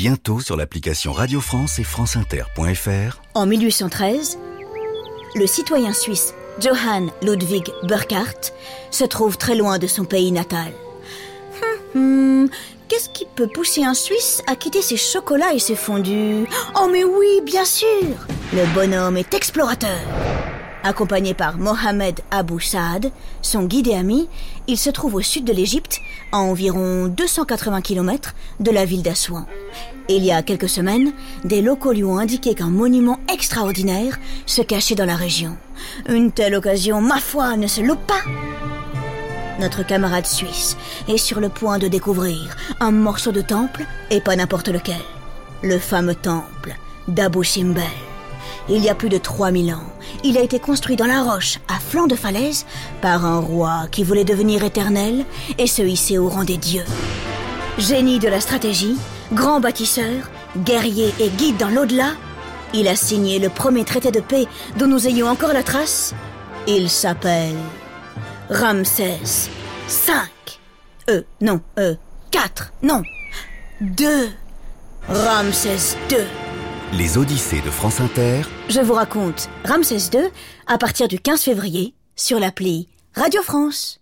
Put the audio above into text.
bientôt sur l'application Radio France et franceinter.fr. En 1813, le citoyen suisse Johann Ludwig Burckhardt se trouve très loin de son pays natal. Hum, hum, Qu'est-ce qui peut pousser un Suisse à quitter ses chocolats et ses fondus? Oh mais oui, bien sûr Le bonhomme est explorateur Accompagné par Mohamed Abou Saad, son guide et ami, il se trouve au sud de l'Égypte, à environ 280 km de la ville d'Assouan. Il y a quelques semaines, des locaux lui ont indiqué qu'un monument extraordinaire se cachait dans la région. Une telle occasion, ma foi, ne se loupe pas notre camarade suisse est sur le point de découvrir un morceau de temple, et pas n'importe lequel. Le fameux temple d'Abu Simbel. Il y a plus de 3000 ans, il a été construit dans la roche, à flanc de falaise, par un roi qui voulait devenir éternel et se hisser au rang des dieux. Génie de la stratégie, grand bâtisseur, guerrier et guide dans l'au-delà, il a signé le premier traité de paix dont nous ayons encore la trace. Il s'appelle Ramsès 5. Euh, non, euh, 4, non, 2. Ramsès 2. Les Odyssées de France Inter. Je vous raconte Ramsès II à partir du 15 février sur l'appli Radio France.